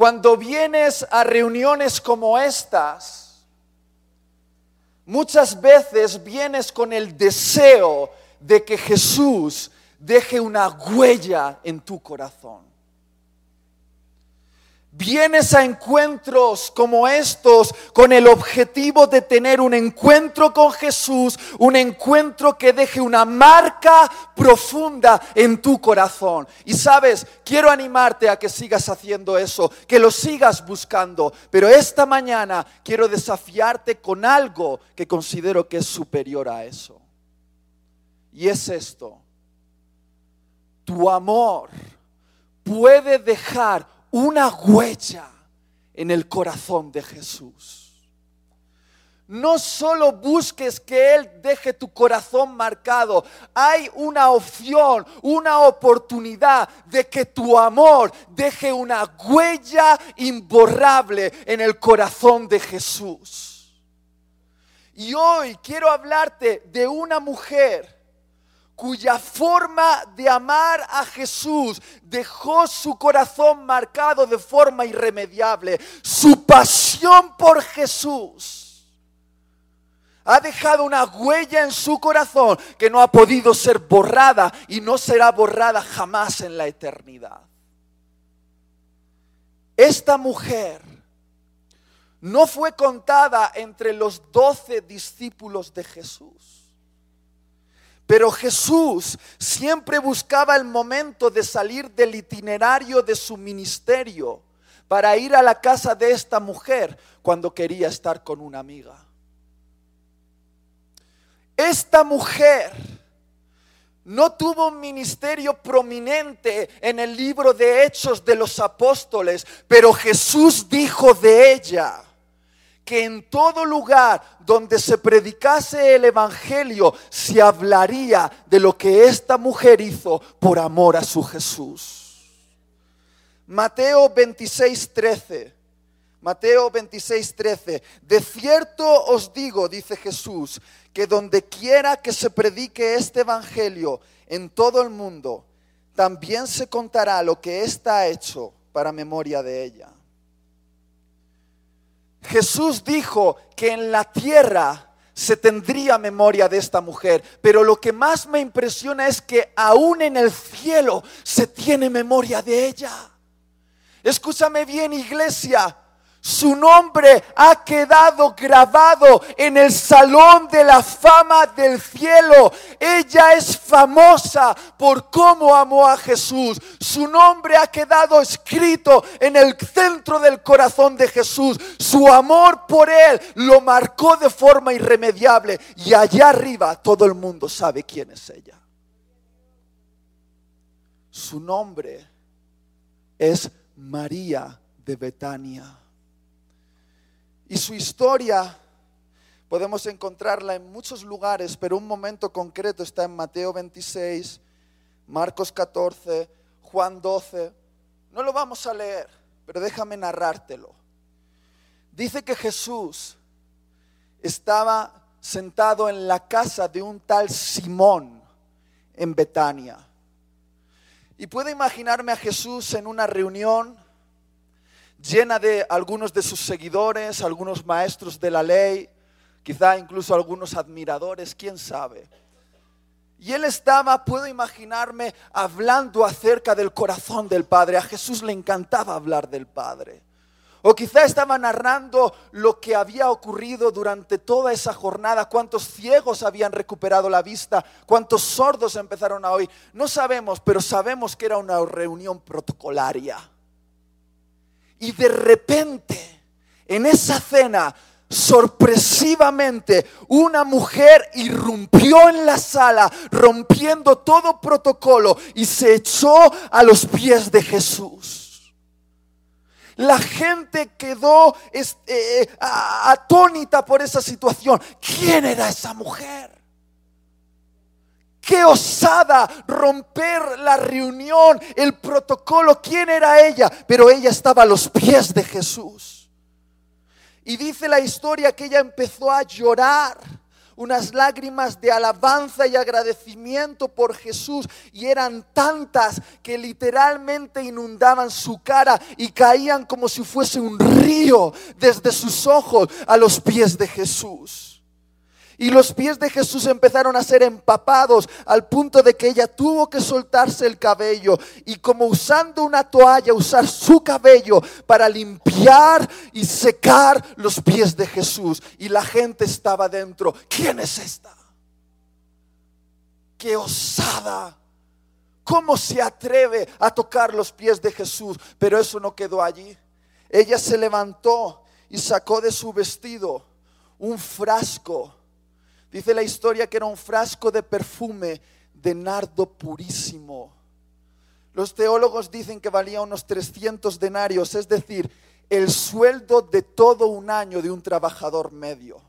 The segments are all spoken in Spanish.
Cuando vienes a reuniones como estas, muchas veces vienes con el deseo de que Jesús deje una huella en tu corazón. Vienes a encuentros como estos con el objetivo de tener un encuentro con Jesús, un encuentro que deje una marca profunda en tu corazón. Y sabes, quiero animarte a que sigas haciendo eso, que lo sigas buscando, pero esta mañana quiero desafiarte con algo que considero que es superior a eso. Y es esto, tu amor puede dejar una huella en el corazón de Jesús. No solo busques que Él deje tu corazón marcado, hay una opción, una oportunidad de que tu amor deje una huella imborrable en el corazón de Jesús. Y hoy quiero hablarte de una mujer cuya forma de amar a Jesús dejó su corazón marcado de forma irremediable. Su pasión por Jesús ha dejado una huella en su corazón que no ha podido ser borrada y no será borrada jamás en la eternidad. Esta mujer no fue contada entre los doce discípulos de Jesús. Pero Jesús siempre buscaba el momento de salir del itinerario de su ministerio para ir a la casa de esta mujer cuando quería estar con una amiga. Esta mujer no tuvo un ministerio prominente en el libro de Hechos de los Apóstoles, pero Jesús dijo de ella, que en todo lugar donde se predicase el Evangelio se hablaría de lo que esta mujer hizo por amor a su Jesús. Mateo 26, 13. Mateo 26, 13. De cierto os digo, dice Jesús, que donde quiera que se predique este Evangelio en todo el mundo, también se contará lo que ésta ha hecho para memoria de ella. Jesús dijo que en la tierra se tendría memoria de esta mujer, pero lo que más me impresiona es que aún en el cielo se tiene memoria de ella. Escúchame bien, iglesia. Su nombre ha quedado grabado en el salón de la fama del cielo. Ella es famosa por cómo amó a Jesús. Su nombre ha quedado escrito en el centro del corazón de Jesús. Su amor por Él lo marcó de forma irremediable. Y allá arriba todo el mundo sabe quién es ella. Su nombre es María de Betania. Y su historia podemos encontrarla en muchos lugares, pero un momento concreto está en Mateo 26, Marcos 14, Juan 12. No lo vamos a leer, pero déjame narrártelo. Dice que Jesús estaba sentado en la casa de un tal Simón en Betania. Y puedo imaginarme a Jesús en una reunión llena de algunos de sus seguidores, algunos maestros de la ley, quizá incluso algunos admiradores, quién sabe. Y él estaba, puedo imaginarme, hablando acerca del corazón del Padre. A Jesús le encantaba hablar del Padre. O quizá estaba narrando lo que había ocurrido durante toda esa jornada, cuántos ciegos habían recuperado la vista, cuántos sordos empezaron a oír. No sabemos, pero sabemos que era una reunión protocolaria. Y de repente, en esa cena, sorpresivamente, una mujer irrumpió en la sala, rompiendo todo protocolo y se echó a los pies de Jesús. La gente quedó este, atónita por esa situación. ¿Quién era esa mujer? Qué osada romper la reunión, el protocolo. ¿Quién era ella? Pero ella estaba a los pies de Jesús. Y dice la historia que ella empezó a llorar unas lágrimas de alabanza y agradecimiento por Jesús y eran tantas que literalmente inundaban su cara y caían como si fuese un río desde sus ojos a los pies de Jesús. Y los pies de Jesús empezaron a ser empapados al punto de que ella tuvo que soltarse el cabello y como usando una toalla, usar su cabello para limpiar y secar los pies de Jesús. Y la gente estaba dentro. ¿Quién es esta? Qué osada. ¿Cómo se atreve a tocar los pies de Jesús? Pero eso no quedó allí. Ella se levantó y sacó de su vestido un frasco Dice la historia que era un frasco de perfume de nardo purísimo. Los teólogos dicen que valía unos 300 denarios, es decir, el sueldo de todo un año de un trabajador medio.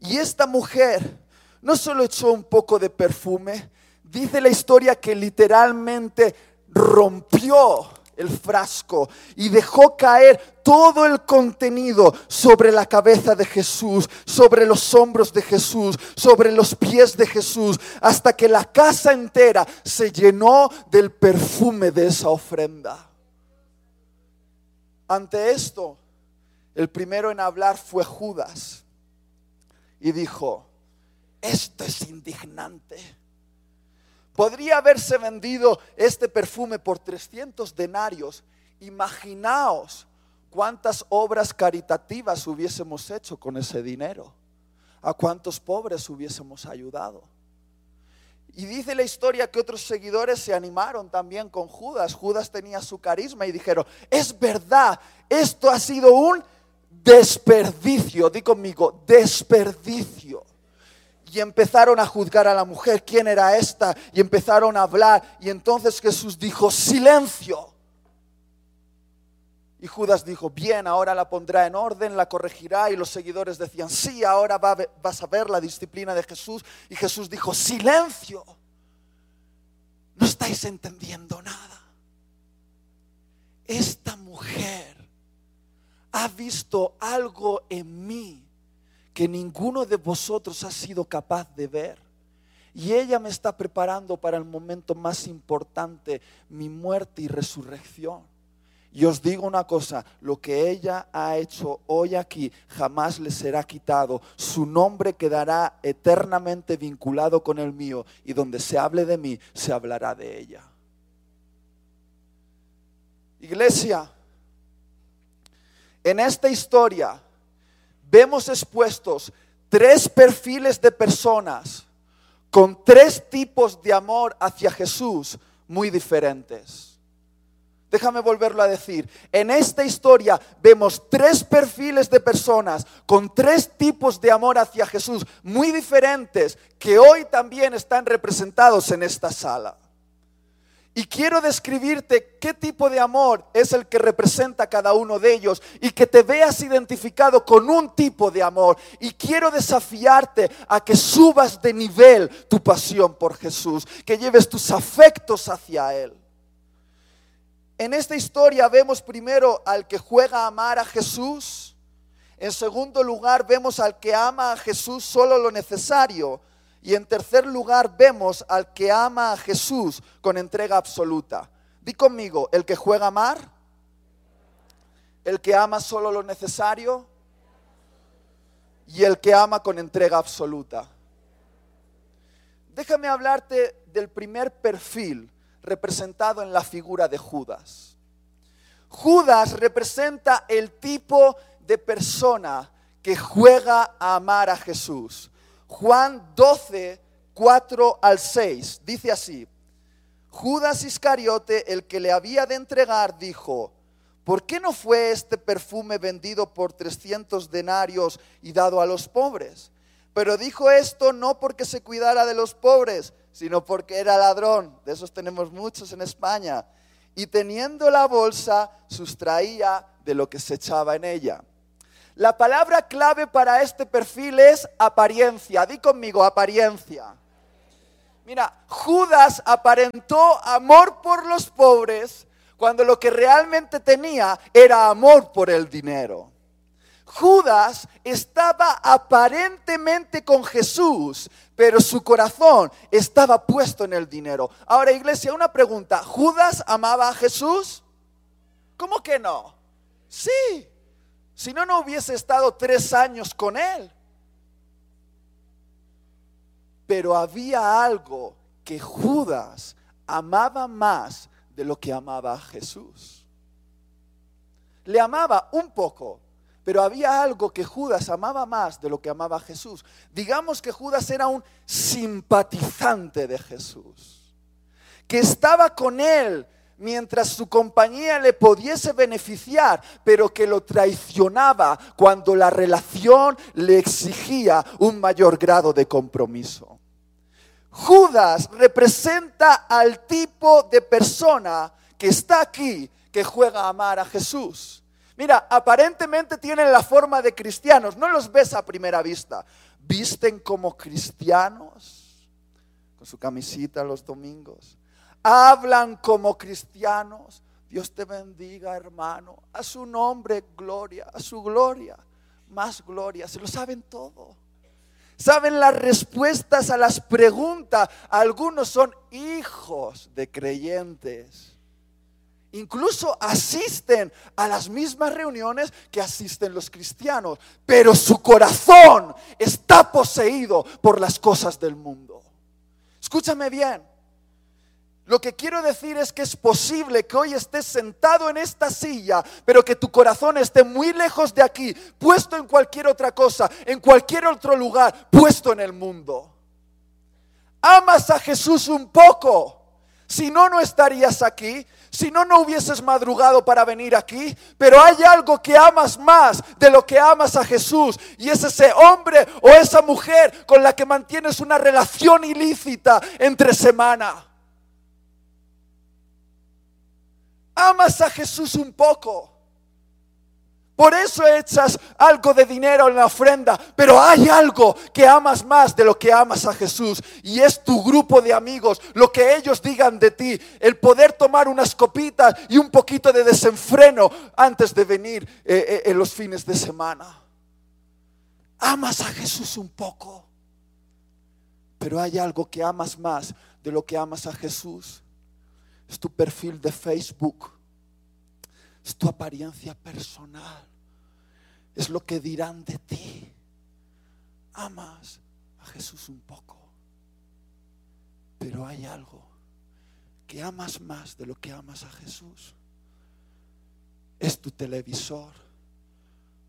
Y esta mujer no solo echó un poco de perfume, dice la historia que literalmente rompió el frasco y dejó caer todo el contenido sobre la cabeza de Jesús, sobre los hombros de Jesús, sobre los pies de Jesús, hasta que la casa entera se llenó del perfume de esa ofrenda. Ante esto, el primero en hablar fue Judas y dijo, esto es indignante Podría haberse vendido este perfume por 300 denarios. Imaginaos cuántas obras caritativas hubiésemos hecho con ese dinero. A cuántos pobres hubiésemos ayudado. Y dice la historia que otros seguidores se animaron también con Judas. Judas tenía su carisma y dijeron, es verdad, esto ha sido un desperdicio. Di conmigo, desperdicio y empezaron a juzgar a la mujer, ¿quién era esta? Y empezaron a hablar. Y entonces Jesús dijo, silencio. Y Judas dijo, bien, ahora la pondrá en orden, la corregirá. Y los seguidores decían, sí, ahora vas a ver la disciplina de Jesús. Y Jesús dijo, silencio. No estáis entendiendo nada. Esta mujer ha visto algo en mí que ninguno de vosotros ha sido capaz de ver. Y ella me está preparando para el momento más importante, mi muerte y resurrección. Y os digo una cosa, lo que ella ha hecho hoy aquí jamás le será quitado. Su nombre quedará eternamente vinculado con el mío y donde se hable de mí, se hablará de ella. Iglesia, en esta historia vemos expuestos tres perfiles de personas con tres tipos de amor hacia Jesús muy diferentes. Déjame volverlo a decir. En esta historia vemos tres perfiles de personas con tres tipos de amor hacia Jesús muy diferentes que hoy también están representados en esta sala. Y quiero describirte qué tipo de amor es el que representa cada uno de ellos y que te veas identificado con un tipo de amor. Y quiero desafiarte a que subas de nivel tu pasión por Jesús, que lleves tus afectos hacia Él. En esta historia vemos primero al que juega a amar a Jesús. En segundo lugar vemos al que ama a Jesús solo lo necesario. Y en tercer lugar vemos al que ama a Jesús con entrega absoluta. Di conmigo, el que juega a amar, el que ama solo lo necesario y el que ama con entrega absoluta. Déjame hablarte del primer perfil representado en la figura de Judas. Judas representa el tipo de persona que juega a amar a Jesús. Juan 12, 4 al 6, dice así, Judas Iscariote, el que le había de entregar, dijo, ¿por qué no fue este perfume vendido por 300 denarios y dado a los pobres? Pero dijo esto no porque se cuidara de los pobres, sino porque era ladrón. De esos tenemos muchos en España. Y teniendo la bolsa, sustraía de lo que se echaba en ella. La palabra clave para este perfil es apariencia. Di conmigo, apariencia. Mira, Judas aparentó amor por los pobres cuando lo que realmente tenía era amor por el dinero. Judas estaba aparentemente con Jesús, pero su corazón estaba puesto en el dinero. Ahora, iglesia, una pregunta. ¿Judas amaba a Jesús? ¿Cómo que no? Sí. Si no, no hubiese estado tres años con él. Pero había algo que Judas amaba más de lo que amaba a Jesús. Le amaba un poco, pero había algo que Judas amaba más de lo que amaba a Jesús. Digamos que Judas era un simpatizante de Jesús, que estaba con él mientras su compañía le pudiese beneficiar, pero que lo traicionaba cuando la relación le exigía un mayor grado de compromiso. Judas representa al tipo de persona que está aquí, que juega a amar a Jesús. Mira, aparentemente tienen la forma de cristianos, no los ves a primera vista. Visten como cristianos, con su camisita los domingos. Hablan como cristianos. Dios te bendiga, hermano. A su nombre, gloria, a su gloria, más gloria. Se lo saben todo saben las respuestas a las preguntas. Algunos son hijos de creyentes. Incluso asisten a las mismas reuniones que asisten los cristianos, pero su corazón está poseído por las cosas del mundo. Escúchame bien. Lo que quiero decir es que es posible que hoy estés sentado en esta silla, pero que tu corazón esté muy lejos de aquí, puesto en cualquier otra cosa, en cualquier otro lugar, puesto en el mundo. Amas a Jesús un poco. Si no, no estarías aquí. Si no, no hubieses madrugado para venir aquí. Pero hay algo que amas más de lo que amas a Jesús. Y es ese hombre o esa mujer con la que mantienes una relación ilícita entre semana. Amas a Jesús un poco. Por eso echas algo de dinero en la ofrenda, pero hay algo que amas más de lo que amas a Jesús y es tu grupo de amigos, lo que ellos digan de ti, el poder tomar unas copitas y un poquito de desenfreno antes de venir eh, eh, en los fines de semana. Amas a Jesús un poco, pero hay algo que amas más de lo que amas a Jesús es tu perfil de Facebook, es tu apariencia personal, es lo que dirán de ti. Amas a Jesús un poco, pero hay algo que amas más de lo que amas a Jesús. Es tu televisor,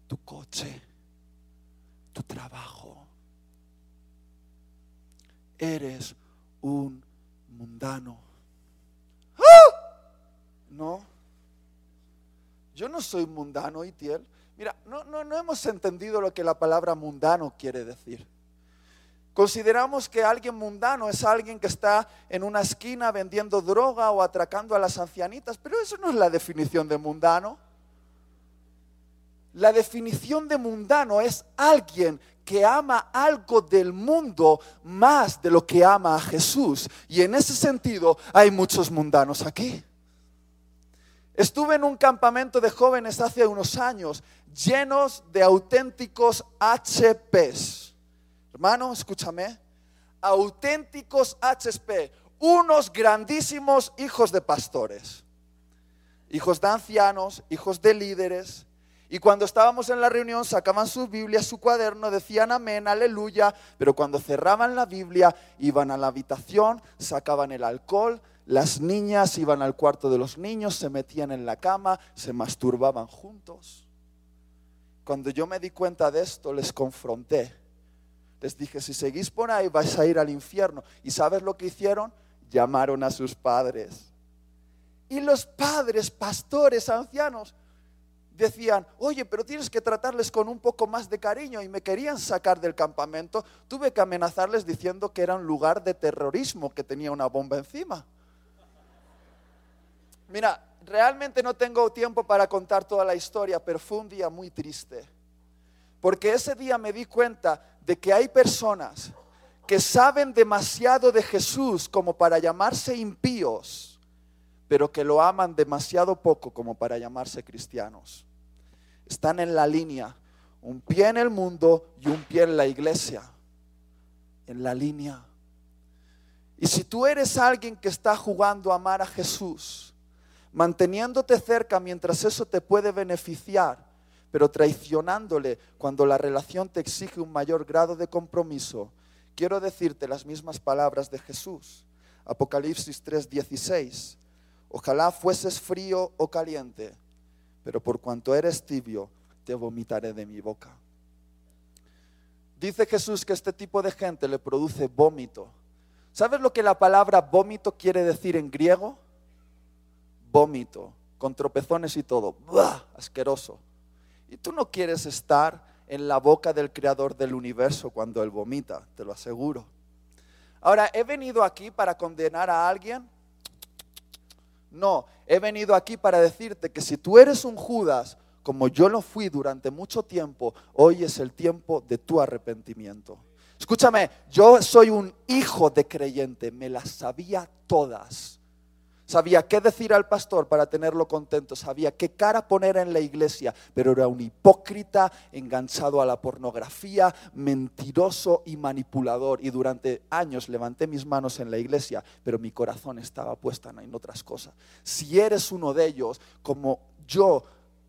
tu coche, tu trabajo. Eres un mundano no. Yo no soy mundano, Itiel. Mira, no, no, no hemos entendido lo que la palabra mundano quiere decir. Consideramos que alguien mundano es alguien que está en una esquina vendiendo droga o atracando a las ancianitas, pero eso no es la definición de mundano. La definición de mundano es alguien que ama algo del mundo más de lo que ama a Jesús. Y en ese sentido hay muchos mundanos aquí. Estuve en un campamento de jóvenes hace unos años llenos de auténticos HPs. Hermano, escúchame. Auténticos HP. Unos grandísimos hijos de pastores. Hijos de ancianos, hijos de líderes. Y cuando estábamos en la reunión sacaban su Biblia, su cuaderno, decían amén, aleluya, pero cuando cerraban la Biblia iban a la habitación, sacaban el alcohol, las niñas iban al cuarto de los niños, se metían en la cama, se masturbaban juntos. Cuando yo me di cuenta de esto, les confronté. Les dije, si seguís por ahí vais a ir al infierno. ¿Y sabes lo que hicieron? Llamaron a sus padres. Y los padres, pastores, ancianos, decían, oye, pero tienes que tratarles con un poco más de cariño y me querían sacar del campamento. Tuve que amenazarles diciendo que era un lugar de terrorismo, que tenía una bomba encima. Mira, realmente no tengo tiempo para contar toda la historia, pero fue un día muy triste. Porque ese día me di cuenta de que hay personas que saben demasiado de Jesús como para llamarse impíos, pero que lo aman demasiado poco como para llamarse cristianos. Están en la línea Un pie en el mundo y un pie en la iglesia, en la línea. Y si tú eres alguien que está jugando a amar a Jesús, manteniéndote cerca mientras eso te puede beneficiar, pero traicionándole cuando la relación te exige un mayor grado de compromiso, quiero decirte las mismas palabras de Jesús. Apocalipsis 3:16. Ojalá fueses frío o caliente, pero por cuanto eres tibio, te vomitaré de mi boca. Dice Jesús que este tipo de gente le produce vómito. ¿Sabes lo que la palabra vómito quiere decir en griego? Vómito, con tropezones y todo. ¡Bah! Asqueroso. Y tú no quieres estar en la boca del creador del universo cuando él vomita, te lo aseguro. Ahora, ¿he venido aquí para condenar a alguien? No, he venido aquí para decirte que si tú eres un Judas, como yo lo fui durante mucho tiempo, hoy es el tiempo de tu arrepentimiento. Escúchame, yo soy un hijo de creyente, me las sabía todas. Sabía qué decir al pastor para tenerlo contento, sabía qué cara poner en la iglesia, pero era un hipócrita enganchado a la pornografía, mentiroso y manipulador. Y durante años levanté mis manos en la iglesia, pero mi corazón estaba puesto en otras cosas. Si eres uno de ellos, como yo,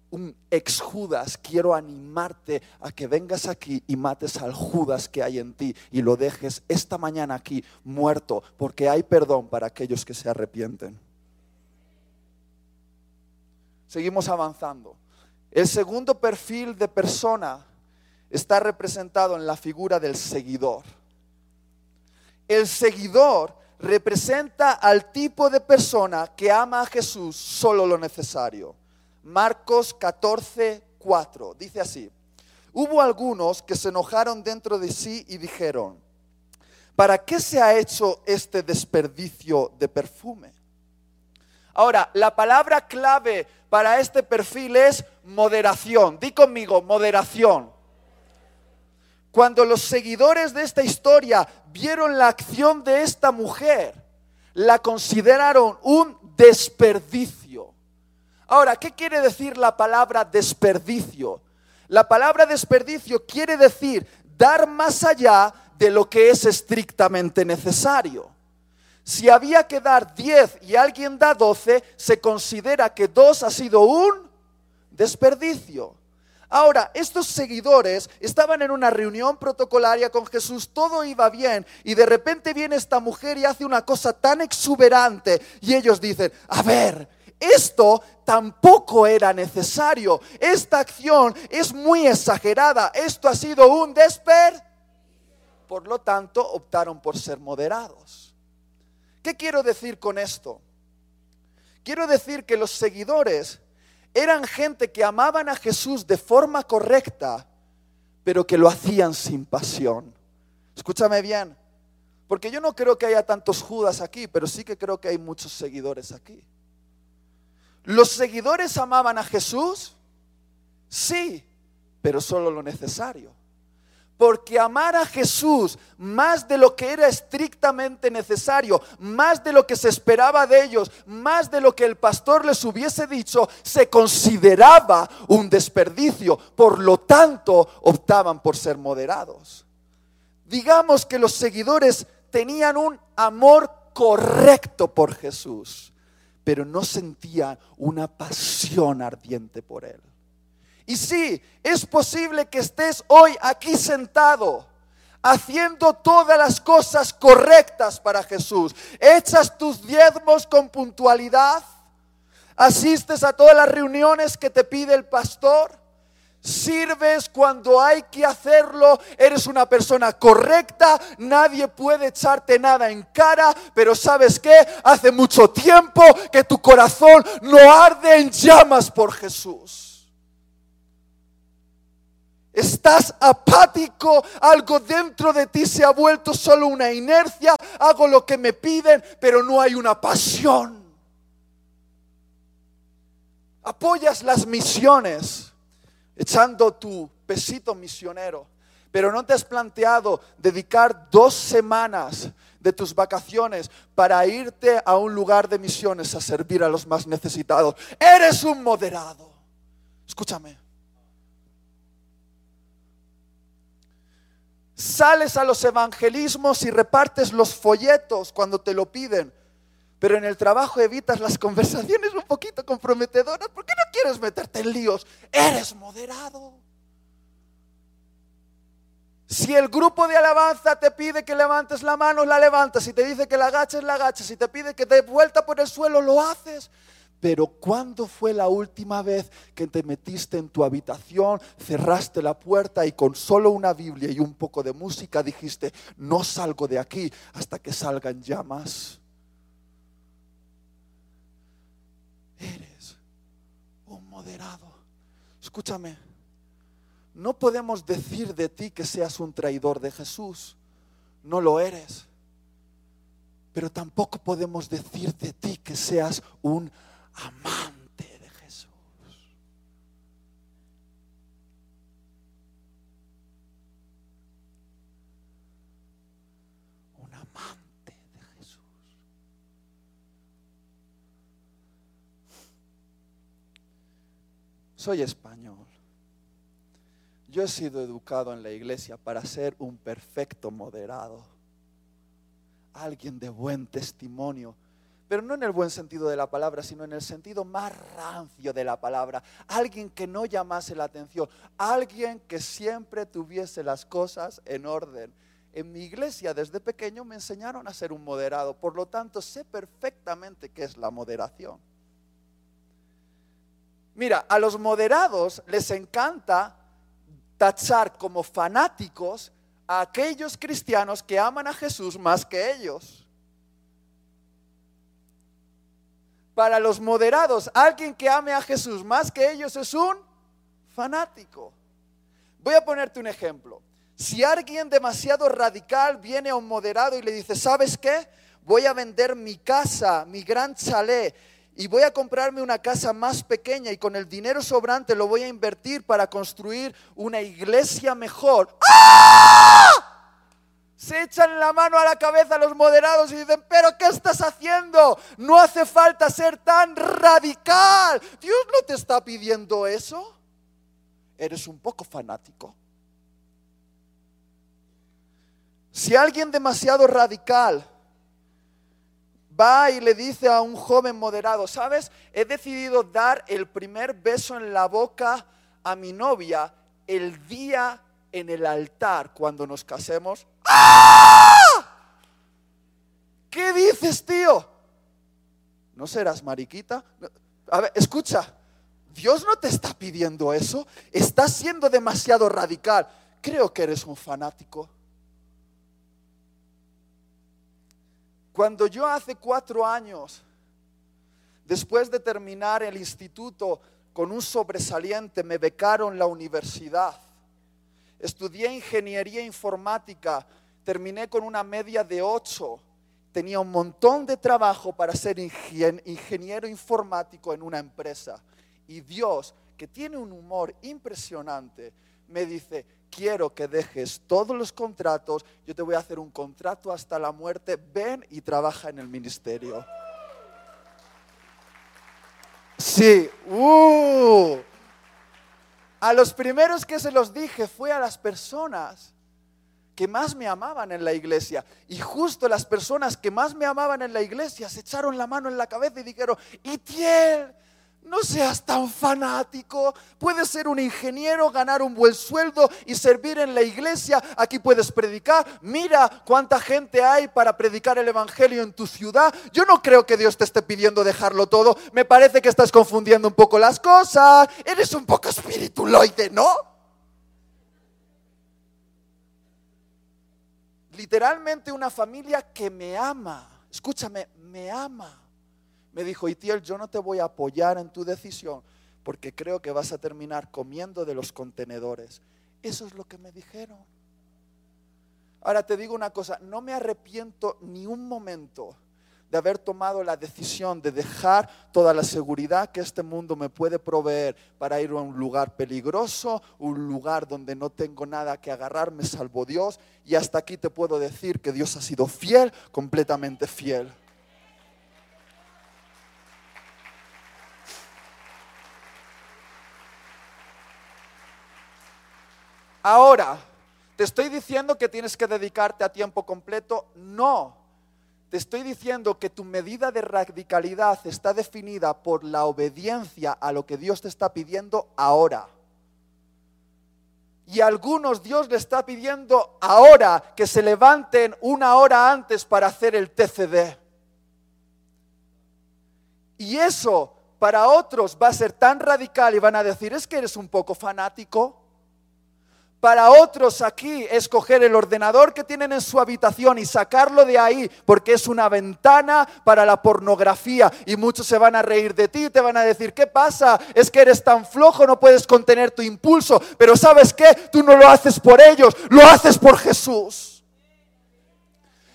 un ex Judas, quiero animarte a que vengas aquí y mates al Judas que hay en ti y lo dejes esta mañana aquí muerto, porque hay perdón para aquellos que se arrepienten. Seguimos avanzando. El segundo perfil de persona está representado en la figura del seguidor. El seguidor representa al tipo de persona que ama a Jesús solo lo necesario. Marcos 14, 4. Dice así. Hubo algunos que se enojaron dentro de sí y dijeron, ¿para qué se ha hecho este desperdicio de perfume? Ahora, la palabra clave para este perfil es moderación. Di conmigo, moderación. Cuando los seguidores de esta historia vieron la acción de esta mujer, la consideraron un desperdicio. Ahora, ¿qué quiere decir la palabra desperdicio? La palabra desperdicio quiere decir dar más allá de lo que es estrictamente necesario. Si había que dar 10 y alguien da 12, se considera que 2 ha sido un desperdicio. Ahora, estos seguidores estaban en una reunión protocolaria con Jesús, todo iba bien, y de repente viene esta mujer y hace una cosa tan exuberante, y ellos dicen, a ver, esto tampoco era necesario, esta acción es muy exagerada, esto ha sido un desper. Por lo tanto, optaron por ser moderados. ¿Qué quiero decir con esto? Quiero decir que los seguidores eran gente que amaban a Jesús de forma correcta, pero que lo hacían sin pasión. Escúchame bien, porque yo no creo que haya tantos Judas aquí, pero sí que creo que hay muchos seguidores aquí. ¿Los seguidores amaban a Jesús? Sí, pero solo lo necesario porque amar a Jesús más de lo que era estrictamente necesario, más de lo que se esperaba de ellos, más de lo que el pastor les hubiese dicho, se consideraba un desperdicio. Por lo tanto, optaban por ser moderados. Digamos que los seguidores tenían un amor correcto por Jesús, pero no sentían una pasión ardiente por él. Y sí, es posible que estés hoy aquí sentado haciendo todas las cosas correctas para Jesús. Echas tus diezmos con puntualidad. Asistes a todas las reuniones que te pide el pastor. Sirves cuando hay que hacerlo, eres una persona correcta, nadie puede echarte nada en cara, pero sabes que hace mucho tiempo que tu corazón no arde en llamas por Jesús. Estás apático, algo dentro de ti se ha vuelto solo una inercia, hago lo que me piden, pero no hay una pasión. Apoyas las misiones echando tu pesito misionero, pero no te has planteado dedicar dos semanas de tus vacaciones para irte a un lugar de misiones a servir a los más necesitados. Eres un moderado. Escúchame. Sales a los evangelismos y repartes los folletos cuando te lo piden. Pero en el trabajo evitas las conversaciones un poquito comprometedoras. ¿Por qué no quieres meterte en líos? Eres moderado. Si el grupo de alabanza te pide que levantes la mano, la levantas. Si te dice que la agaches, la agachas. Si te pide que te vuelta por el suelo, lo haces. Pero ¿cuándo fue la última vez que te metiste en tu habitación, cerraste la puerta y con solo una Biblia y un poco de música dijiste, no salgo de aquí hasta que salgan llamas? Eres un moderado. Escúchame no podemos decir de ti que seas un traidor de Jesús. No lo eres. Pero tampoco podemos decir de ti que seas un amante de Jesús. Un amante de Jesús. Soy español. Yo he sido educado en la iglesia para ser un perfecto moderado, alguien de buen testimonio, pero no en el buen sentido de la palabra, sino en el sentido más rancio de la palabra, alguien que no llamase la atención, alguien que siempre tuviese las cosas en orden. En mi iglesia desde pequeño me enseñaron a ser un moderado, por lo tanto sé perfectamente qué es la moderación. Mira, a los moderados les encanta tachar como fanáticos a aquellos cristianos que aman a Jesús más que ellos. Para los moderados, alguien que ame a Jesús más que ellos es un fanático. Voy a ponerte un ejemplo. Si alguien demasiado radical viene a un moderado y le dice, ¿sabes qué? Voy a vender mi casa, mi gran chalet, y voy a comprarme una casa más pequeña y con el dinero sobrante lo voy a invertir para construir una iglesia mejor. ¡Ah! Se echan la mano a la cabeza los moderados y dicen, pero ¿qué estás haciendo? No hace falta ser tan radical. Dios no te está pidiendo eso. Eres un poco fanático. Si alguien demasiado radical va y le dice a un joven moderado, ¿sabes? He decidido dar el primer beso en la boca a mi novia el día en el altar cuando nos casemos. ¡Ah! ¿Qué dices, tío? ¿No serás mariquita? A ver, escucha, Dios no te está pidiendo eso. Estás siendo demasiado radical. Creo que eres un fanático. Cuando yo hace cuatro años, después de terminar el instituto con un sobresaliente, me becaron la universidad. Estudié ingeniería informática, terminé con una media de ocho. Tenía un montón de trabajo para ser ingeniero informático en una empresa. Y Dios, que tiene un humor impresionante, me dice, quiero que dejes todos los contratos, yo te voy a hacer un contrato hasta la muerte, ven y trabaja en el ministerio. Sí, uh. A los primeros que se los dije fue a las personas que más me amaban en la iglesia. Y justo las personas que más me amaban en la iglesia se echaron la mano en la cabeza y dijeron, Itiel, no seas tan fanático. Puedes ser un ingeniero, ganar un buen sueldo y servir en la iglesia. Aquí puedes predicar. Mira cuánta gente hay para predicar el Evangelio en tu ciudad. Yo no creo que Dios te esté pidiendo dejarlo todo. Me parece que estás confundiendo un poco las cosas. Eres un poco espirituloide, ¿no? Literalmente una familia que me ama. Escúchame, me ama me dijo, Itiel, yo no te voy a apoyar en tu decisión porque creo que vas a terminar comiendo de los contenedores. Eso es lo que me dijeron. Ahora te digo una cosa, no me arrepiento ni un momento de haber tomado la decisión de dejar toda la seguridad que este mundo me puede proveer para ir a un lugar peligroso, un lugar donde no tengo nada que agarrarme salvo Dios. Y hasta aquí te puedo decir que Dios ha sido fiel, completamente fiel. Ahora, ¿Te estoy diciendo que tienes que dedicarte a tiempo completo? No. Te estoy diciendo que tu medida de radicalidad está definida por la obediencia a lo que Dios te está pidiendo ahora. Y a algunos Dios le está pidiendo ahora que se levanten una hora antes para hacer el TCD. Y eso para otros va a ser tan radical y van a decir, es que eres un poco fanático. Para otros aquí escoger el ordenador que tienen en su habitación y sacarlo de ahí porque es una ventana para la pornografía y muchos se van a reír de ti, te van a decir, ¿qué pasa? Es que eres tan flojo, no puedes contener tu impulso, pero ¿sabes qué? Tú no lo haces por ellos, lo haces por Jesús.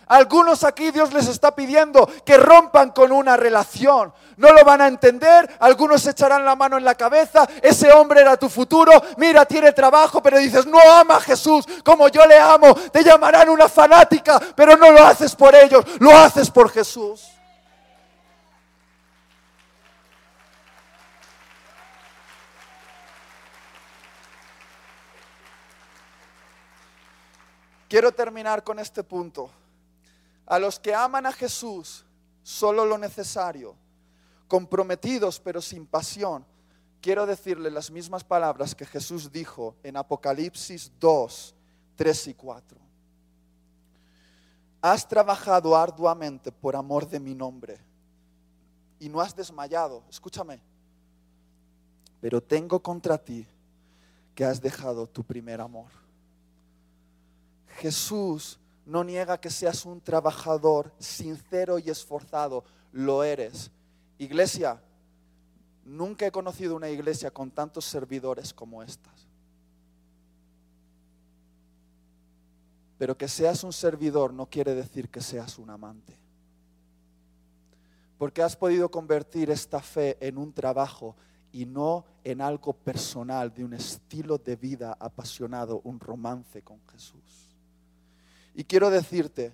Algunos aquí Dios les está pidiendo que rompan con una relación. No lo van a entender, algunos echarán la mano en la cabeza, ese hombre era tu futuro, mira, tiene trabajo, pero dices, no ama a Jesús como yo le amo, te llamarán una fanática, pero no lo haces por ellos, lo haces por Jesús. Quiero terminar con este punto. A los que aman a Jesús, solo lo necesario, comprometidos pero sin pasión, quiero decirle las mismas palabras que Jesús dijo en Apocalipsis 2, 3 y 4. Has trabajado arduamente por amor de mi nombre y no has desmayado. Escúchame. Pero tengo contra ti que has dejado tu primer amor. Jesús no niega que seas un trabajador sincero y esforzado, lo eres. Iglesia, nunca he conocido una iglesia con tantos servidores como estas. Pero que seas un servidor no quiere decir que seas un amante. Porque has podido convertir esta fe en un trabajo y no en algo personal, de un estilo de vida apasionado, un romance con Jesús. Y quiero decirte,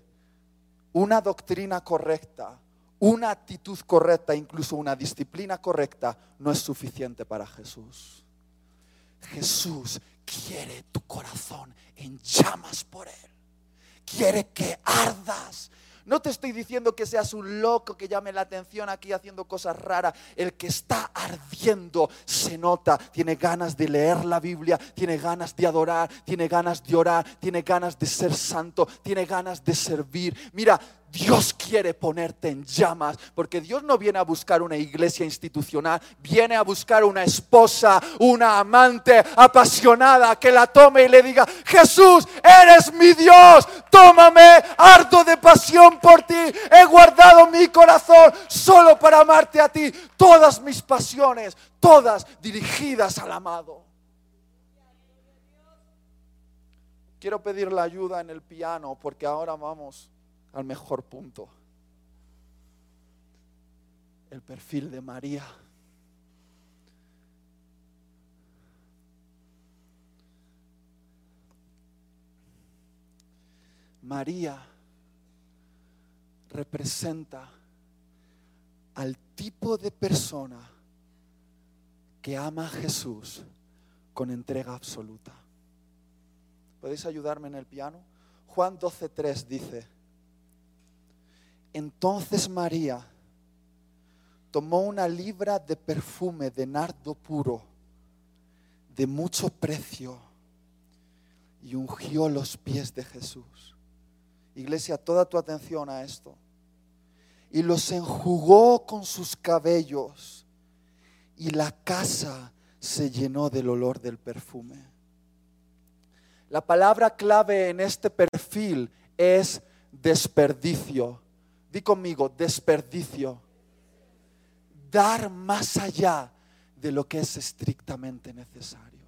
una doctrina correcta, una actitud correcta, incluso una disciplina correcta, no es suficiente para Jesús. Jesús quiere tu corazón en llamas por Él. Quiere que ardas no te estoy diciendo que seas un loco que llame la atención aquí haciendo cosas raras. El que está ardiendo se nota, tiene ganas de leer la Biblia, tiene ganas de adorar, tiene ganas de orar, tiene ganas de ser santo, tiene ganas de servir. Mira, Dios quiere ponerte en llamas, porque Dios no viene a buscar una iglesia institucional, viene a buscar una esposa, una amante apasionada que la tome y le diga, Jesús, eres mi Dios, tómame, harto de pasión por ti, he guardado mi corazón solo para amarte a ti, todas mis pasiones, todas dirigidas al amado. Quiero pedir la ayuda en el piano porque ahora vamos al mejor punto. El perfil de María. María representa al tipo de persona que ama a Jesús con entrega absoluta. ¿Podéis ayudarme en el piano? Juan 12.3 dice, entonces María tomó una libra de perfume de nardo puro, de mucho precio, y ungió los pies de Jesús. Iglesia, toda tu atención a esto. Y los enjugó con sus cabellos, y la casa se llenó del olor del perfume. La palabra clave en este perfil es desperdicio. Di conmigo, desperdicio. Dar más allá de lo que es estrictamente necesario.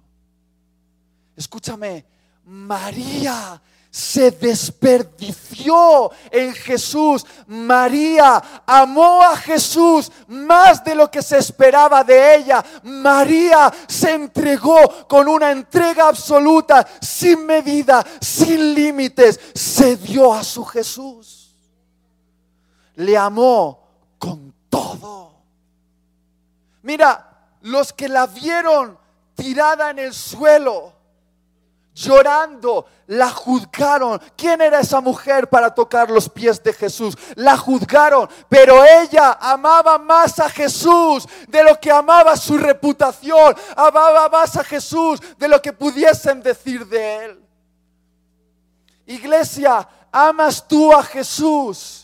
Escúchame, María se desperdició en Jesús. María amó a Jesús más de lo que se esperaba de ella. María se entregó con una entrega absoluta, sin medida, sin límites. Se dio a su Jesús le amó con todo. Mira, los que la vieron tirada en el suelo, llorando, la juzgaron. ¿Quién era esa mujer para tocar los pies de Jesús? La juzgaron, pero ella amaba más a Jesús de lo que amaba su reputación, amaba más a Jesús de lo que pudiesen decir de él. Iglesia, ¿amas tú a Jesús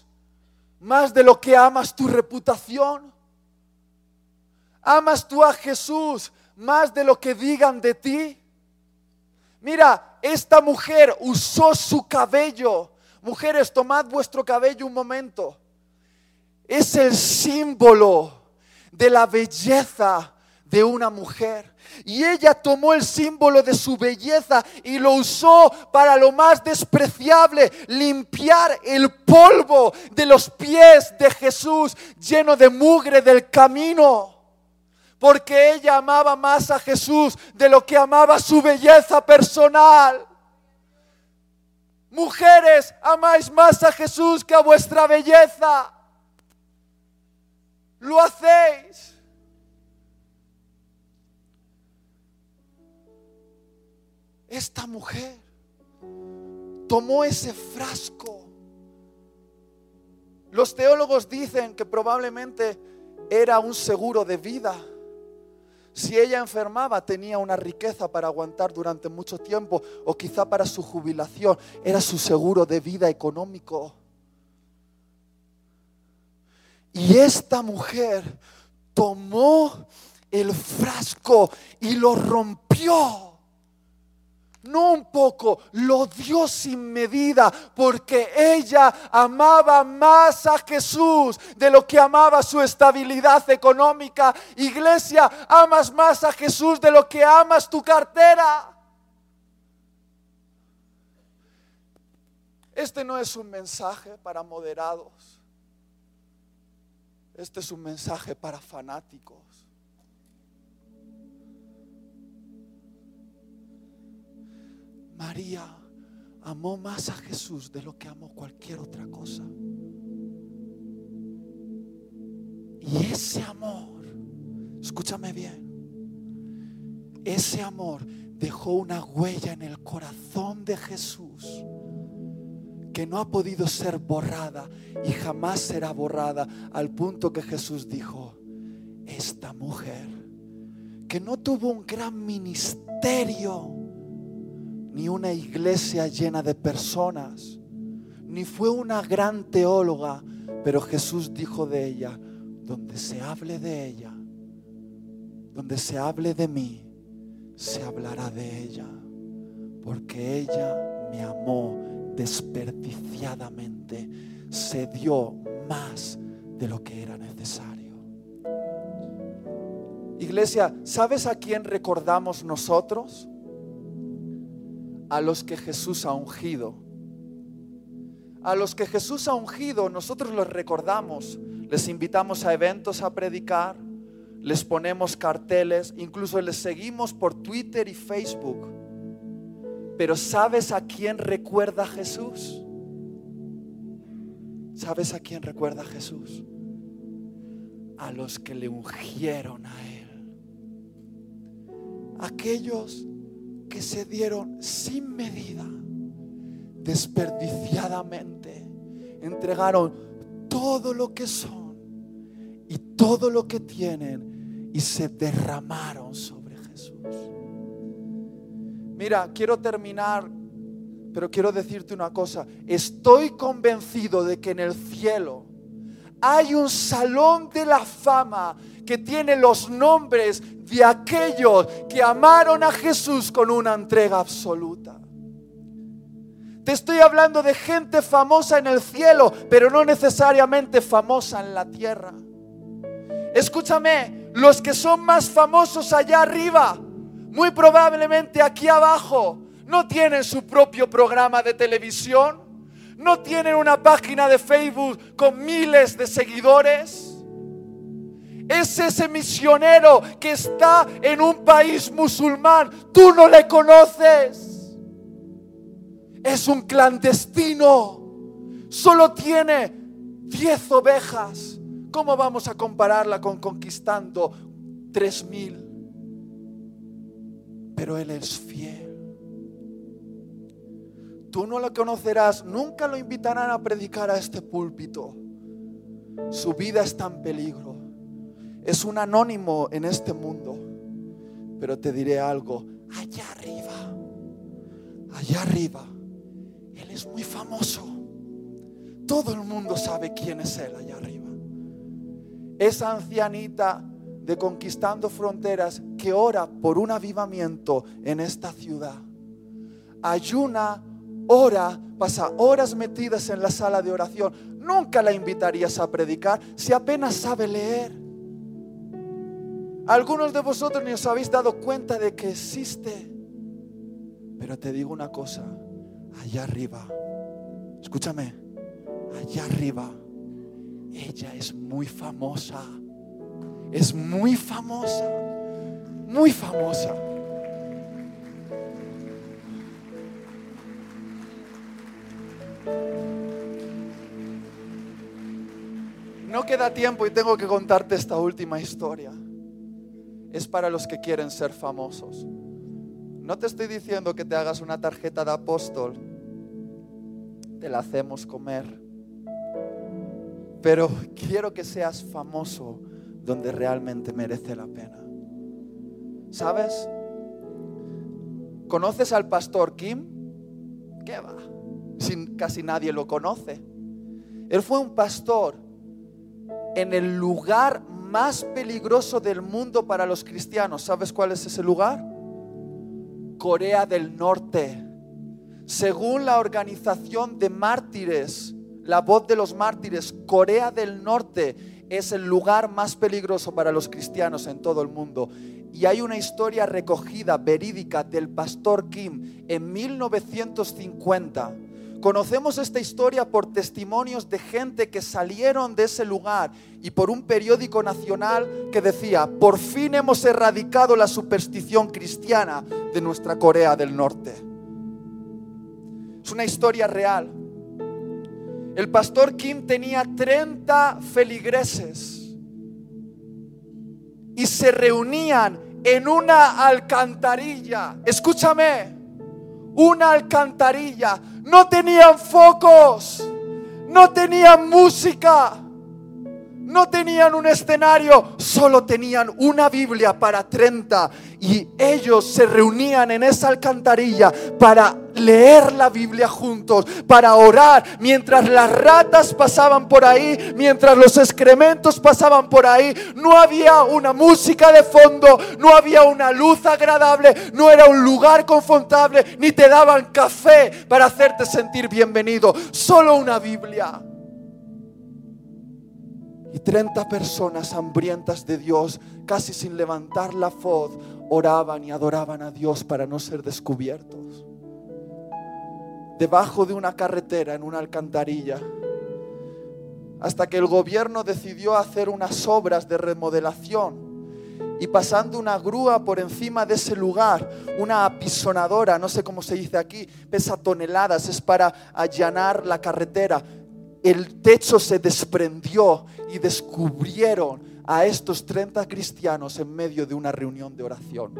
más de lo que amas tu reputación? ¿Amas tú a Jesús más de lo que digan de ti? Mira, esta mujer usó su cabello. Mujeres, tomad vuestro cabello un momento. Es el símbolo de la belleza de una mujer. Y ella tomó el símbolo de su belleza y lo usó para lo más despreciable, limpiar el polvo de los pies de Jesús lleno de mugre del camino porque ella amaba más a Jesús de lo que amaba su belleza personal. Mujeres, amáis más a Jesús que a vuestra belleza. Lo hacéis. Esta mujer tomó ese frasco. Los teólogos dicen que probablemente era un seguro de vida. Si ella enfermaba, tenía una riqueza para aguantar durante mucho tiempo o quizá para su jubilación. Era su seguro de vida económico. Y esta mujer tomó el frasco y lo rompió no un poco, lo dio sin medida, porque ella amaba más a Jesús de lo que amaba su estabilidad económica. Iglesia, amas más a Jesús de lo que amas tu cartera. Este no es un mensaje para moderados. Este es un mensaje para fanáticos. María amó más a Jesús de lo que amó cualquier otra cosa. Y ese amor, escúchame bien, ese amor dejó una huella en el corazón de Jesús que no ha podido ser borrada y jamás será borrada al punto que Jesús dijo, esta mujer que no tuvo un gran ministerio, ni una iglesia llena de personas, ni fue una gran teóloga, pero Jesús dijo de ella, donde se hable de ella, donde se hable de mí, se hablará de ella, porque ella me amó desperdiciadamente, se dio más de lo que era necesario. Iglesia, ¿sabes a quién recordamos nosotros? A los que Jesús ha ungido. A los que Jesús ha ungido, nosotros los recordamos, les invitamos a eventos a predicar, les ponemos carteles, incluso les seguimos por Twitter y Facebook. Pero ¿sabes a quién recuerda Jesús? ¿Sabes a quién recuerda Jesús? A los que le ungieron a Él. Aquellos que se dieron sin medida, desperdiciadamente, entregaron todo lo que son y todo lo que tienen y se derramaron sobre Jesús. Mira, quiero terminar, pero quiero decirte una cosa. Estoy convencido de que en el cielo hay un salón de la fama que tiene los nombres de aquellos que amaron a Jesús con una entrega absoluta. Te estoy hablando de gente famosa en el cielo, pero no necesariamente famosa en la tierra. Escúchame, los que son más famosos allá arriba, muy probablemente aquí abajo, no tienen su propio programa de televisión, no tienen una página de Facebook con miles de seguidores es ese misionero que está en un país musulmán. Tú no le conoces. Es un clandestino. Solo tiene 10 ovejas. ¿Cómo vamos a compararla con conquistando tres mil? Pero Él es fiel. Tú no lo conocerás, nunca lo invitarán a predicar a este púlpito. Su vida está en peligro. Es un anónimo en este mundo. Pero te diré algo, allá arriba, allá arriba, Él es muy famoso. Todo el mundo sabe quién es Él allá arriba. Esa ancianita de Conquistando Fronteras que ora por un avivamiento en esta ciudad. Ayuna, ora, pasa horas metidas en la sala de oración. Nunca la invitarías a predicar si apenas sabe leer. Algunos de vosotros ni os habéis dado cuenta de que existe. Pero te digo una cosa, allá arriba, escúchame, allá arriba, ella es muy famosa es muy famosa, muy famosa. No queda tiempo y tengo que contarte esta última historia. Es para los que quieren ser famosos. No te estoy diciendo que te hagas una tarjeta de apóstol. Te la hacemos comer. Pero quiero que seas famoso donde realmente merece la pena. ¿Sabes? ¿Conoces al pastor Kim? ¿Qué va? Sin, casi nadie lo conoce. Él fue un pastor en el lugar más peligroso del mundo para los cristianos. ¿Sabes cuál es ese lugar? Corea del Norte. Según la organización de mártires, la voz de los mártires, Corea del Norte es el lugar más peligroso para los cristianos en todo el mundo. Y hay una historia recogida, verídica, del pastor Kim en 1950. Conocemos esta historia por testimonios de gente que salieron de ese lugar y por un periódico nacional que decía, por fin hemos erradicado la superstición cristiana de nuestra Corea del Norte. Es una historia real. El pastor Kim tenía 30 feligreses y se reunían en una alcantarilla. Escúchame, una alcantarilla. No tenían focos, no tenían música, no tenían un escenario, solo tenían una Biblia para 30 y ellos se reunían en esa alcantarilla para leer la Biblia juntos, para orar mientras las ratas pasaban por ahí, mientras los excrementos pasaban por ahí. No había una música de fondo, no había una luz agradable, no era un lugar confortable, ni te daban café para hacerte sentir bienvenido, solo una Biblia. Y 30 personas hambrientas de Dios, casi sin levantar la voz, oraban y adoraban a Dios para no ser descubiertos. Debajo de una carretera, en una alcantarilla, hasta que el gobierno decidió hacer unas obras de remodelación y pasando una grúa por encima de ese lugar, una apisonadora, no sé cómo se dice aquí, pesa toneladas, es para allanar la carretera el techo se desprendió y descubrieron a estos 30 cristianos en medio de una reunión de oración.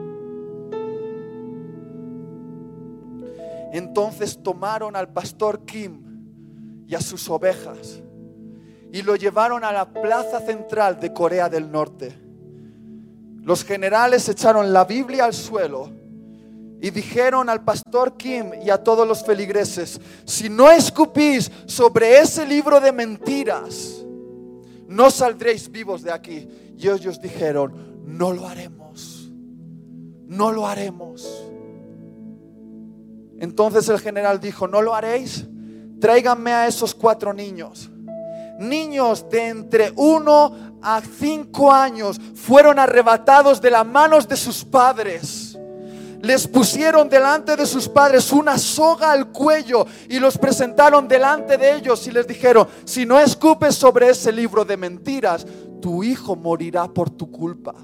Entonces tomaron al pastor Kim y a sus ovejas y lo llevaron a la plaza central de Corea del Norte. Los generales echaron la Biblia al suelo y dijeron al pastor Kim y a todos los feligreses, si no escupís sobre ese libro de mentiras, no saldréis vivos de aquí. Y ellos dijeron, no lo haremos, no lo haremos. Entonces el general dijo, no lo haréis, tráiganme a esos cuatro niños. Niños de entre uno a cinco años fueron arrebatados de las manos de sus padres les pusieron delante de sus padres una soga al cuello y los presentaron delante de ellos y les dijeron, si no escupes sobre ese libro de mentiras, tu hijo morirá por tu culpa.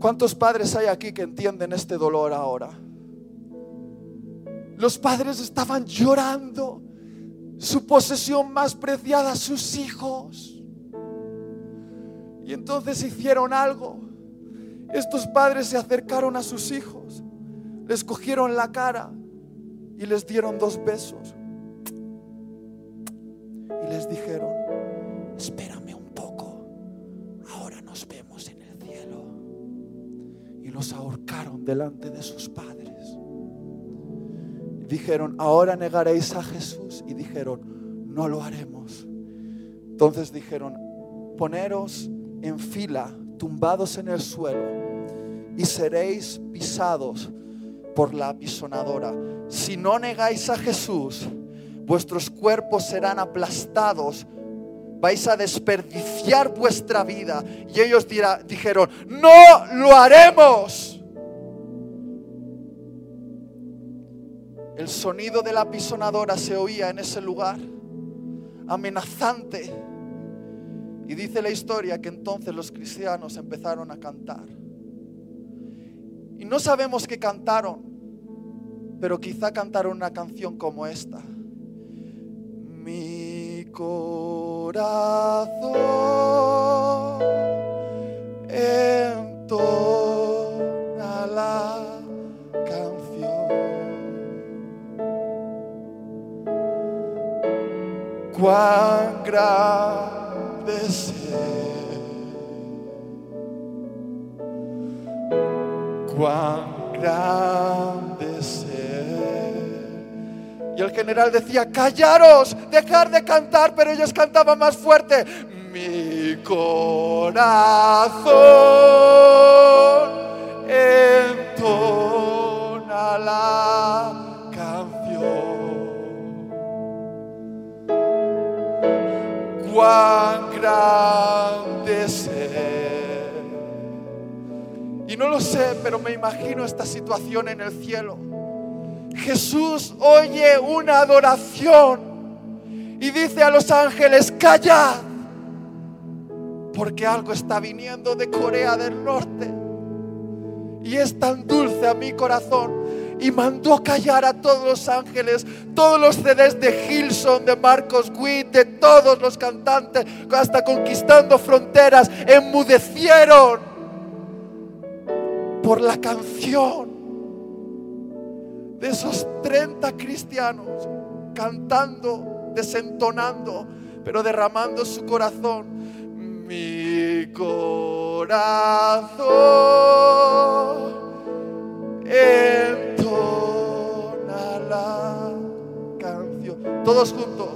¿Cuántos padres hay aquí que entienden este dolor ahora? Los padres estaban llorando su posesión más preciada, sus hijos. Y entonces hicieron algo estos padres se acercaron a sus hijos, les cogieron la cara y les dieron dos besos. Y les dijeron, espérame un poco, ahora nos vemos en el cielo. Y los ahorcaron delante de sus padres. dijeron, ahora negaréis a Jesús. Y dijeron, no lo haremos. Entonces dijeron, poneros en fila, tumbados en el suelo, y seréis pisados por la apisonadora. Si no negáis a Jesús, vuestros cuerpos serán aplastados, vais a desperdiciar vuestra vida. Y ellos dijeron, no lo haremos. El sonido de la apisonadora se oía en ese lugar, amenazante. Y dice la historia que entonces los cristianos empezaron a cantar. Y no sabemos qué cantaron, pero quizá cantaron una canción como esta. Mi corazón entona la canción. Cuán cuán grande Y el general decía, callaros, dejar de cantar, pero ellos cantaban más fuerte. Mi corazón entona Cuán grande y no lo sé, pero me imagino esta situación en el cielo. Jesús oye una adoración y dice a los ángeles, callad, porque algo está viniendo de Corea del Norte. Y es tan dulce a mi corazón. Y mandó callar a todos los ángeles, todos los CDs de Gilson, de Marcos Witt, de todos los cantantes, hasta conquistando fronteras, enmudecieron por la canción de esos 30 cristianos cantando, desentonando, pero derramando su corazón. Mi corazón entona la canción. Todos juntos.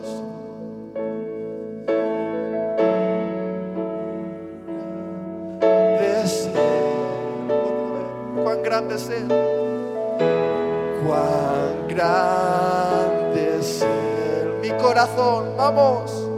grande es Cuán grande es Mi corazón, vamos.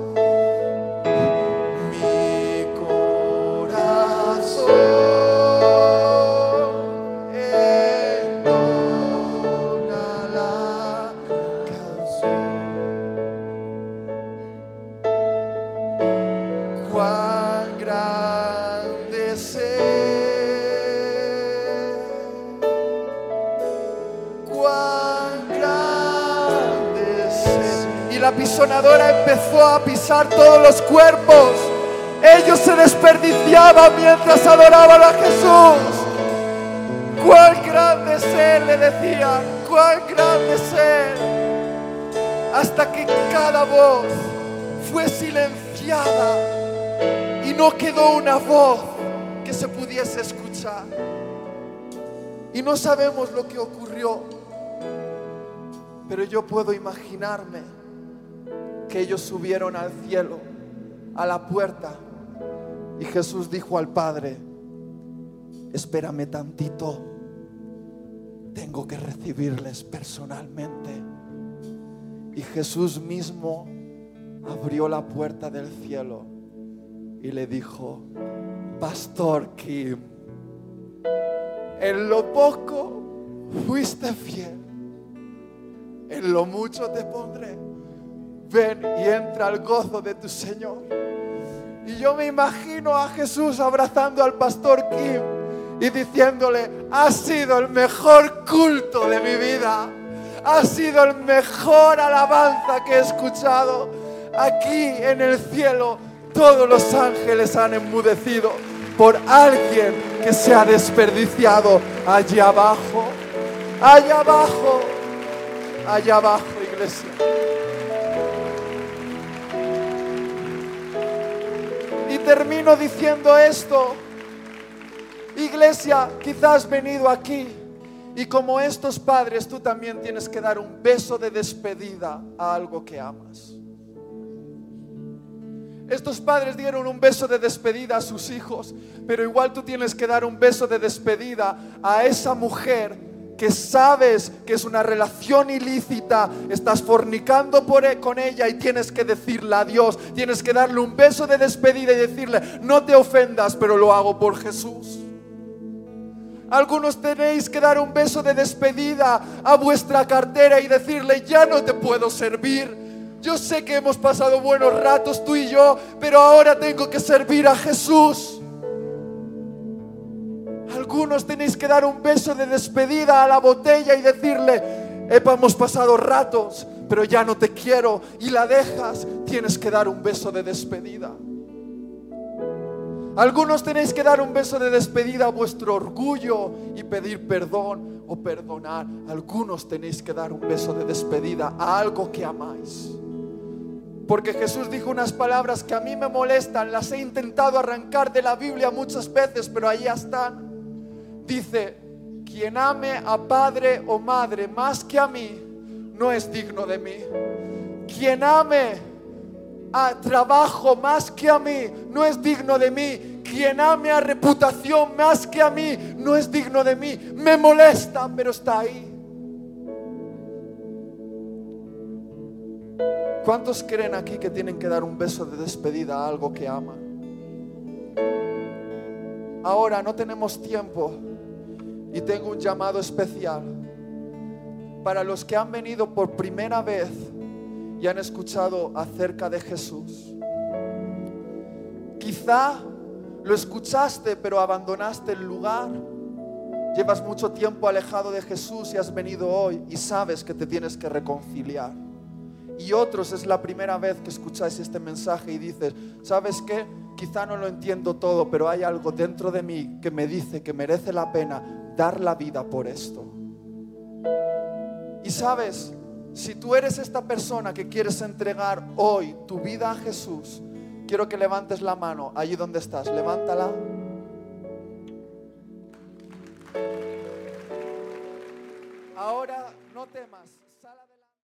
Sonadora empezó a pisar todos los cuerpos. Ellos se desperdiciaban mientras adoraban a Jesús. Cuán grande es Él, le decían, cuán grande es Él. Hasta que cada voz fue silenciada y no quedó una voz que se pudiese escuchar. Y no sabemos lo que ocurrió, pero yo puedo imaginarme ellos subieron al cielo, a la puerta, y Jesús dijo al Padre, espérame tantito, tengo que recibirles personalmente. Y Jesús mismo abrió la puerta del cielo y le dijo, Pastor Kim, en lo poco fuiste fiel, en lo mucho te pondré ven y entra al gozo de tu Señor. Y yo me imagino a Jesús abrazando al pastor Kim y diciéndole, ha sido el mejor culto de mi vida, ha sido el mejor alabanza que he escuchado. Aquí en el cielo todos los ángeles han enmudecido por alguien que se ha desperdiciado allí abajo, allá abajo. allá abajo, iglesia. Termino diciendo esto. Iglesia, quizás has venido aquí y como estos padres tú también tienes que dar un beso de despedida a algo que amas. Estos padres dieron un beso de despedida a sus hijos, pero igual tú tienes que dar un beso de despedida a esa mujer que sabes que es una relación ilícita, estás fornicando e, con ella y tienes que decirle adiós, tienes que darle un beso de despedida y decirle, no te ofendas, pero lo hago por Jesús. Algunos tenéis que dar un beso de despedida a vuestra cartera y decirle, ya no te puedo servir. Yo sé que hemos pasado buenos ratos tú y yo, pero ahora tengo que servir a Jesús. Algunos tenéis que dar un beso de despedida a la botella y decirle, hemos pasado ratos, pero ya no te quiero y la dejas. Tienes que dar un beso de despedida. Algunos tenéis que dar un beso de despedida a vuestro orgullo y pedir perdón o perdonar. Algunos tenéis que dar un beso de despedida a algo que amáis. Porque Jesús dijo unas palabras que a mí me molestan, las he intentado arrancar de la Biblia muchas veces, pero ahí están. Dice, quien ame a padre o madre más que a mí, no es digno de mí. Quien ame a trabajo más que a mí, no es digno de mí. Quien ame a reputación más que a mí, no es digno de mí. Me molesta, pero está ahí. ¿Cuántos creen aquí que tienen que dar un beso de despedida a algo que ama? Ahora no tenemos tiempo y tengo un llamado especial para los que han venido por primera vez y han escuchado acerca de Jesús. Quizá lo escuchaste pero abandonaste el lugar. Llevas mucho tiempo alejado de Jesús y has venido hoy y sabes que te tienes que reconciliar. Y otros es la primera vez que escucháis este mensaje y dices, ¿sabes qué? Quizá no lo entiendo todo, pero hay algo dentro de mí que me dice que merece la pena dar la vida por esto. Y sabes, si tú eres esta persona que quieres entregar hoy tu vida a Jesús, quiero que levantes la mano allí donde estás. Levántala. Ahora no temas.